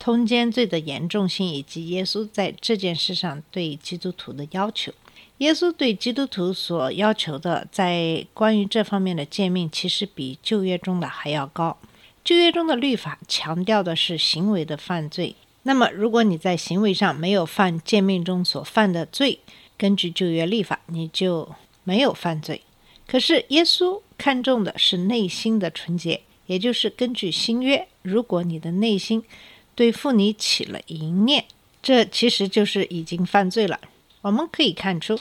通奸罪的严重性，以及耶稣在这件事上对基督徒的要求。耶稣对基督徒所要求的，在关于这方面的诫命，其实比旧约中的还要高。旧约中的律法强调的是行为的犯罪。那么，如果你在行为上没有犯诫命中所犯的罪，根据旧约律法，你就没有犯罪。可是耶稣看重的是内心的纯洁，也就是根据新约，如果你的内心对妇女起了淫念，这其实就是已经犯罪了。我们可以看出，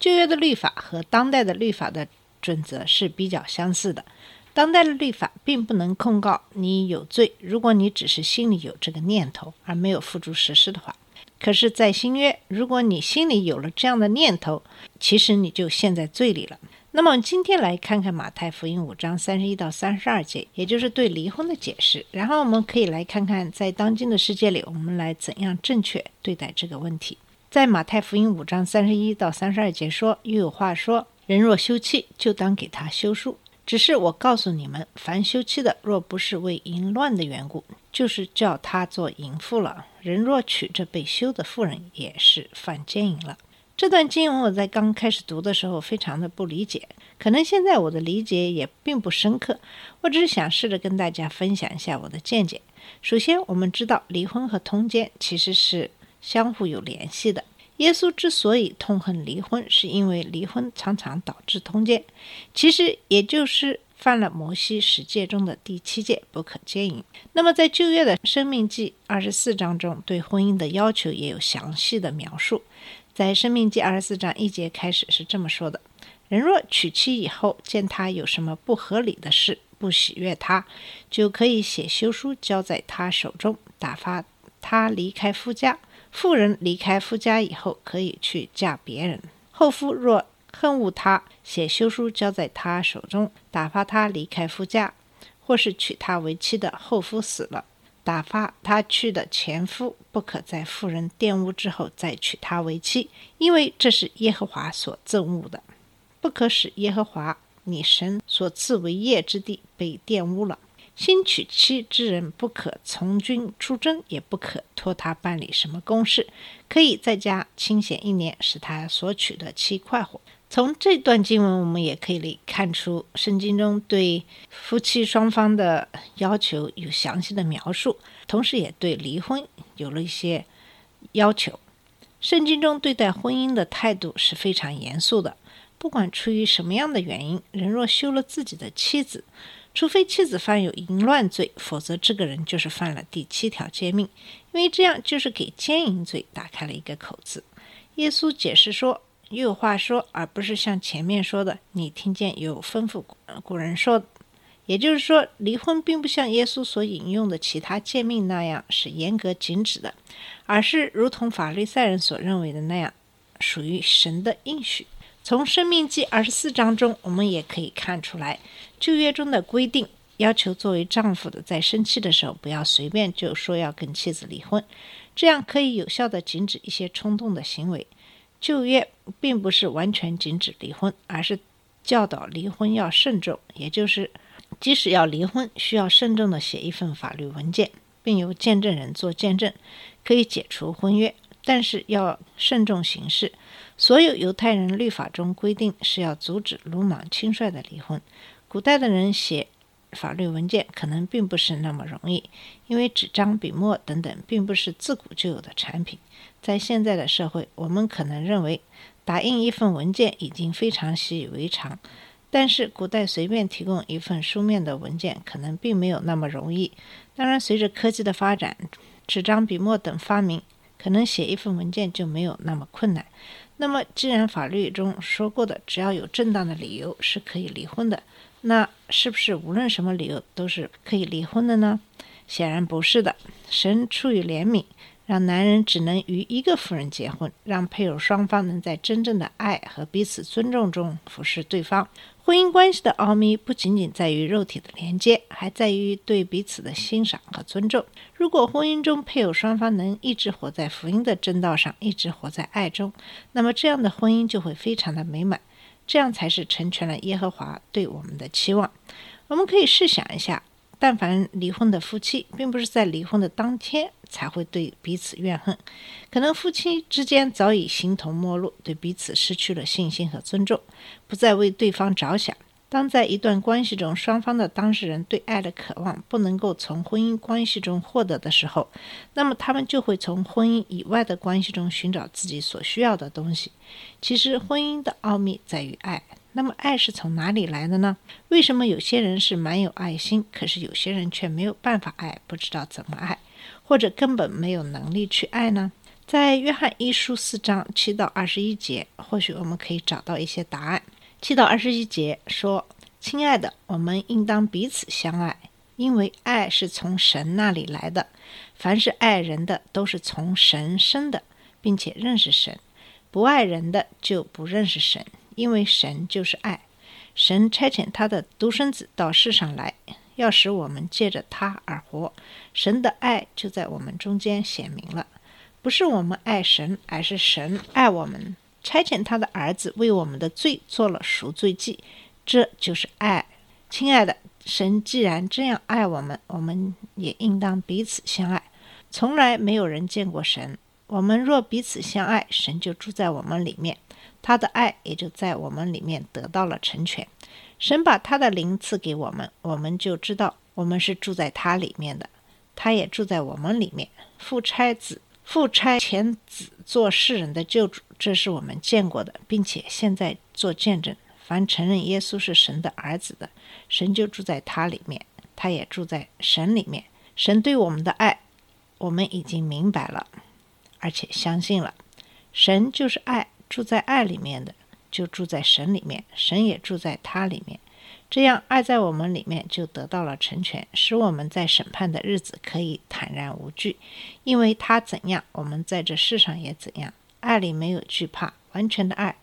旧约的律法和当代的律法的准则是比较相似的。当代的律法并不能控告你有罪，如果你只是心里有这个念头而没有付诸实施的话。可是，在新约，如果你心里有了这样的念头，其实你就陷在罪里了。那么，今天来看看马太福音五章三十一到三十二节，也就是对离婚的解释。然后，我们可以来看看，在当今的世界里，我们来怎样正确对待这个问题。在马太福音五章三十一到三十二节说：“又有话说，人若休妻，就当给他休书。只是我告诉你们，凡休妻的，若不是为淫乱的缘故，就是叫他做淫妇了。人若娶这被休的妇人，也是犯奸淫了。”这段经文我在刚开始读的时候非常的不理解，可能现在我的理解也并不深刻。我只是想试着跟大家分享一下我的见解。首先，我们知道离婚和通奸其实是相互有联系的。耶稣之所以痛恨离婚，是因为离婚常常导致通奸，其实也就是犯了摩西十诫中的第七诫不可奸淫。那么在旧约的生命记二十四章中，对婚姻的要求也有详细的描述。在《生命记》二十四章一节开始是这么说的：“人若娶妻以后，见他有什么不合理的事，不喜悦他，就可以写休书交在他手中，打发他离开夫家。妇人离开夫家以后，可以去嫁别人。后夫若恨恶他，写休书交在他手中，打发他离开夫家，或是娶她为妻的后夫死了。”打发他去的前夫不可在妇人玷污之后再娶她为妻，因为这是耶和华所憎恶的。不可使耶和华你神所赐为业之地被玷污了。新娶妻之人不可从军出征，也不可托他办理什么公事，可以在家清闲一年，使他所娶的妻快活。从这段经文，我们也可以看出，圣经中对夫妻双方的要求有详细的描述，同时也对离婚有了一些要求。圣经中对待婚姻的态度是非常严肃的，不管出于什么样的原因，人若休了自己的妻子，除非妻子犯有淫乱罪，否则这个人就是犯了第七条诫命，因为这样就是给奸淫罪打开了一个口子。耶稣解释说。又有话说，而不是像前面说的，你听见有吩咐古人说，也就是说，离婚并不像耶稣所引用的其他诫命那样是严格禁止的，而是如同法利赛人所认为的那样，属于神的应许。从《生命记》二十四章中，我们也可以看出来，旧约中的规定要求作为丈夫的，在生气的时候不要随便就说要跟妻子离婚，这样可以有效的禁止一些冲动的行为。旧约并不是完全禁止离婚，而是教导离婚要慎重，也就是即使要离婚，需要慎重的写一份法律文件，并由见证人做见证，可以解除婚约，但是要慎重行事。所有犹太人律法中规定是要阻止鲁莽轻率的离婚。古代的人写法律文件可能并不是那么容易，因为纸张、笔墨等等并不是自古就有的产品。在现在的社会，我们可能认为打印一份文件已经非常习以为常，但是古代随便提供一份书面的文件可能并没有那么容易。当然，随着科技的发展，纸张、笔墨等发明，可能写一份文件就没有那么困难。那么，既然法律中说过的，只要有正当的理由是可以离婚的，那是不是无论什么理由都是可以离婚的呢？显然不是的。神出于怜悯，让男人只能与一个妇人结婚，让配偶双方能在真正的爱和彼此尊重中服侍对方。婚姻关系的奥秘不仅仅在于肉体的连接，还在于对彼此的欣赏和尊重。如果婚姻中配偶双方能一直活在福音的正道上，一直活在爱中，那么这样的婚姻就会非常的美满。这样才是成全了耶和华对我们的期望。我们可以试想一下，但凡离婚的夫妻，并不是在离婚的当天才会对彼此怨恨，可能夫妻之间早已形同陌路，对彼此失去了信心和尊重，不再为对方着想。当在一段关系中，双方的当事人对爱的渴望不能够从婚姻关系中获得的时候，那么他们就会从婚姻以外的关系中寻找自己所需要的东西。其实，婚姻的奥秘在于爱。那么，爱是从哪里来的呢？为什么有些人是蛮有爱心，可是有些人却没有办法爱，不知道怎么爱，或者根本没有能力去爱呢？在约翰一书四章七到二十一节，或许我们可以找到一些答案。七到二十一节说：“亲爱的，我们应当彼此相爱，因为爱是从神那里来的。凡是爱人的，都是从神生的，并且认识神；不爱人的，就不认识神，因为神就是爱。神差遣他的独生子到世上来，要使我们借着他而活。神的爱就在我们中间显明了，不是我们爱神，而是神爱我们。”差遣他的儿子为我们的罪做了赎罪祭，这就是爱。亲爱的，神既然这样爱我们，我们也应当彼此相爱。从来没有人见过神，我们若彼此相爱，神就住在我们里面，他的爱也就在我们里面得到了成全。神把他的灵赐给我们，我们就知道我们是住在他里面的，他也住在我们里面。父差子。父差遣子做世人的救主，这是我们见过的，并且现在做见证。凡承认耶稣是神的儿子的，神就住在他里面，他也住在神里面。神对我们的爱，我们已经明白了，而且相信了。神就是爱，住在爱里面的，就住在神里面，神也住在他里面。这样，爱在我们里面就得到了成全，使我们在审判的日子可以坦然无惧，因为他怎样，我们在这世上也怎样。爱里没有惧怕，完全的爱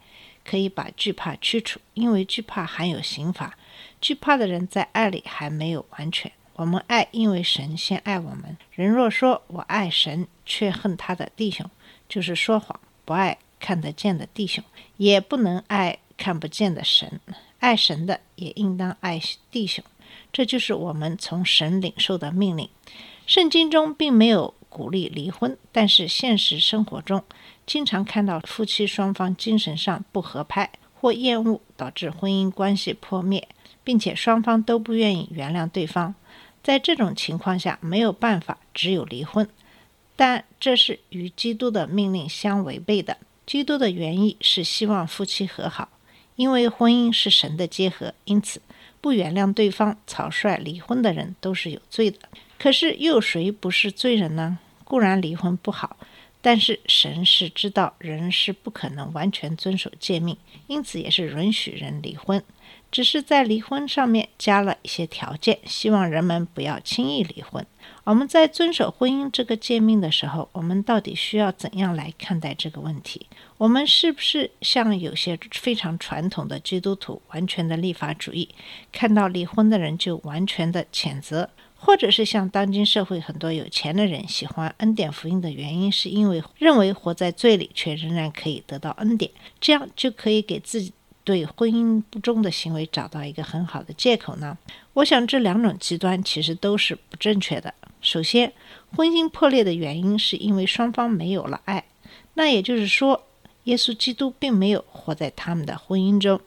可以把惧怕驱除，因为惧怕含有刑罚。惧怕的人在爱里还没有完全。我们爱，因为神先爱我们。人若说我爱神，却恨他的弟兄，就是说谎，不爱看得见的弟兄，也不能爱看不见的神。爱神的也应当爱弟兄，这就是我们从神领受的命令。圣经中并没有鼓励离婚，但是现实生活中经常看到夫妻双方精神上不合拍或厌恶，导致婚姻关系破灭，并且双方都不愿意原谅对方。在这种情况下，没有办法，只有离婚。但这是与基督的命令相违背的。基督的原意是希望夫妻和好。因为婚姻是神的结合，因此不原谅对方、草率离婚的人都是有罪的。可是又谁不是罪人呢？固然离婚不好，但是神是知道人是不可能完全遵守诫命，因此也是允许人离婚。只是在离婚上面加了一些条件，希望人们不要轻易离婚。我们在遵守婚姻这个诫命的时候，我们到底需要怎样来看待这个问题？我们是不是像有些非常传统的基督徒，完全的立法主义，看到离婚的人就完全的谴责？或者是像当今社会很多有钱的人喜欢恩典福音的原因，是因为认为活在罪里却仍然可以得到恩典，这样就可以给自己。对婚姻不忠的行为找到一个很好的借口呢？我想这两种极端其实都是不正确的。首先，婚姻破裂的原因是因为双方没有了爱，那也就是说，耶稣基督并没有活在他们的婚姻中，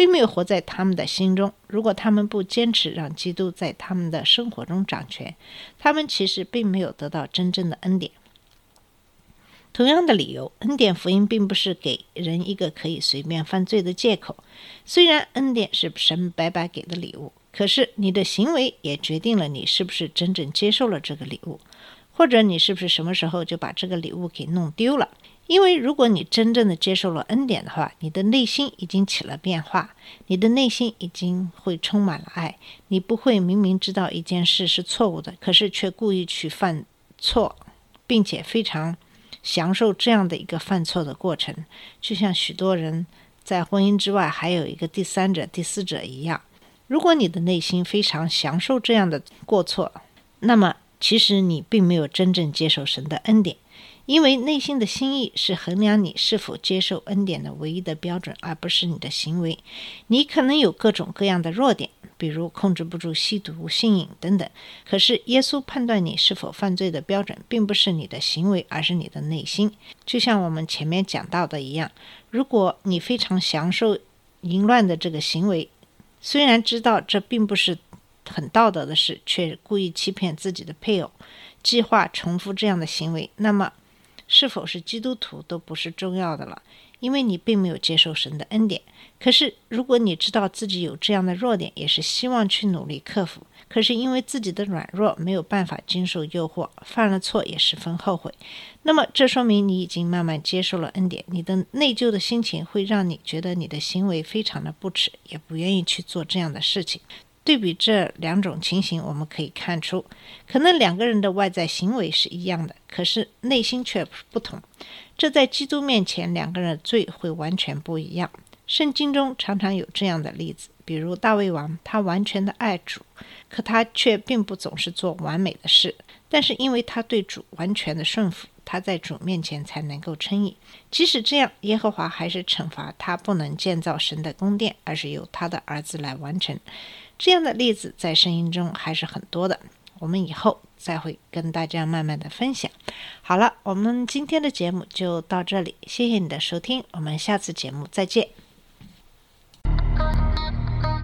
并没有活在他们的心中。如果他们不坚持让基督在他们的生活中掌权，他们其实并没有得到真正的恩典。同样的理由，恩典福音并不是给人一个可以随便犯罪的借口。虽然恩典是神白白给的礼物，可是你的行为也决定了你是不是真正接受了这个礼物，或者你是不是什么时候就把这个礼物给弄丢了。因为如果你真正的接受了恩典的话，你的内心已经起了变化，你的内心已经会充满了爱。你不会明明知道一件事是错误的，可是却故意去犯错，并且非常享受这样的一个犯错的过程，就像许多人在婚姻之外还有一个第三者、第四者一样。如果你的内心非常享受这样的过错，那么其实你并没有真正接受神的恩典。因为内心的心意是衡量你是否接受恩典的唯一的标准，而不是你的行为。你可能有各种各样的弱点，比如控制不住吸毒、性瘾等等。可是耶稣判断你是否犯罪的标准，并不是你的行为，而是你的内心。就像我们前面讲到的一样，如果你非常享受淫乱的这个行为，虽然知道这并不是很道德的事，却故意欺骗自己的配偶，计划重复这样的行为，那么。是否是基督徒都不是重要的了，因为你并没有接受神的恩典。可是，如果你知道自己有这样的弱点，也是希望去努力克服，可是因为自己的软弱没有办法经受诱惑，犯了错也十分后悔，那么这说明你已经慢慢接受了恩典。你的内疚的心情会让你觉得你的行为非常的不耻，也不愿意去做这样的事情。对比这两种情形，我们可以看出，可能两个人的外在行为是一样的，可是内心却不同。这在基督面前，两个人的罪会完全不一样。圣经中常常有这样的例子，比如大卫王，他完全的爱主，可他却并不总是做完美的事。但是因为他对主完全的顺服，他在主面前才能够称义。即使这样，耶和华还是惩罚他，不能建造神的宫殿，而是由他的儿子来完成。这样的例子在声音中还是很多的，我们以后再会跟大家慢慢的分享。好了，我们今天的节目就到这里，谢谢你的收听，我们下次节目再见。